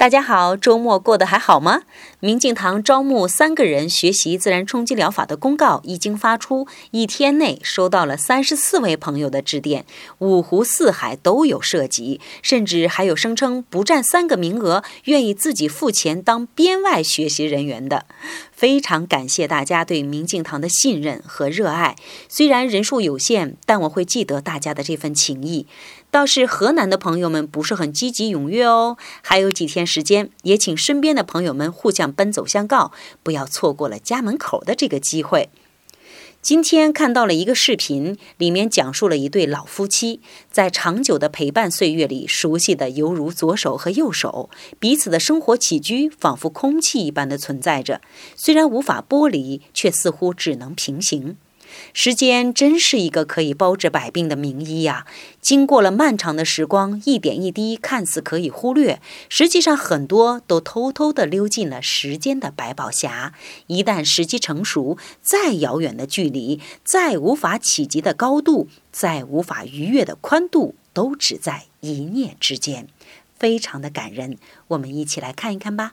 大家好，周末过得还好吗？明镜堂招募三个人学习自然冲击疗法的公告已经发出，一天内收到了三十四位朋友的致电，五湖四海都有涉及，甚至还有声称不占三个名额，愿意自己付钱当编外学习人员的。非常感谢大家对明镜堂的信任和热爱，虽然人数有限，但我会记得大家的这份情谊。倒是河南的朋友们不是很积极踊跃哦，还有几天时间，也请身边的朋友们互相奔走相告，不要错过了家门口的这个机会。今天看到了一个视频，里面讲述了一对老夫妻在长久的陪伴岁月里，熟悉的犹如左手和右手，彼此的生活起居仿佛空气一般的存在着，虽然无法剥离，却似乎只能平行。时间真是一个可以包治百病的名医呀！经过了漫长的时光，一点一滴看似可以忽略，实际上很多都偷偷地溜进了时间的百宝匣。一旦时机成熟，再遥远的距离，再无法企及的高度，再无法逾越的宽度，都只在一念之间，非常的感人。我们一起来看一看吧。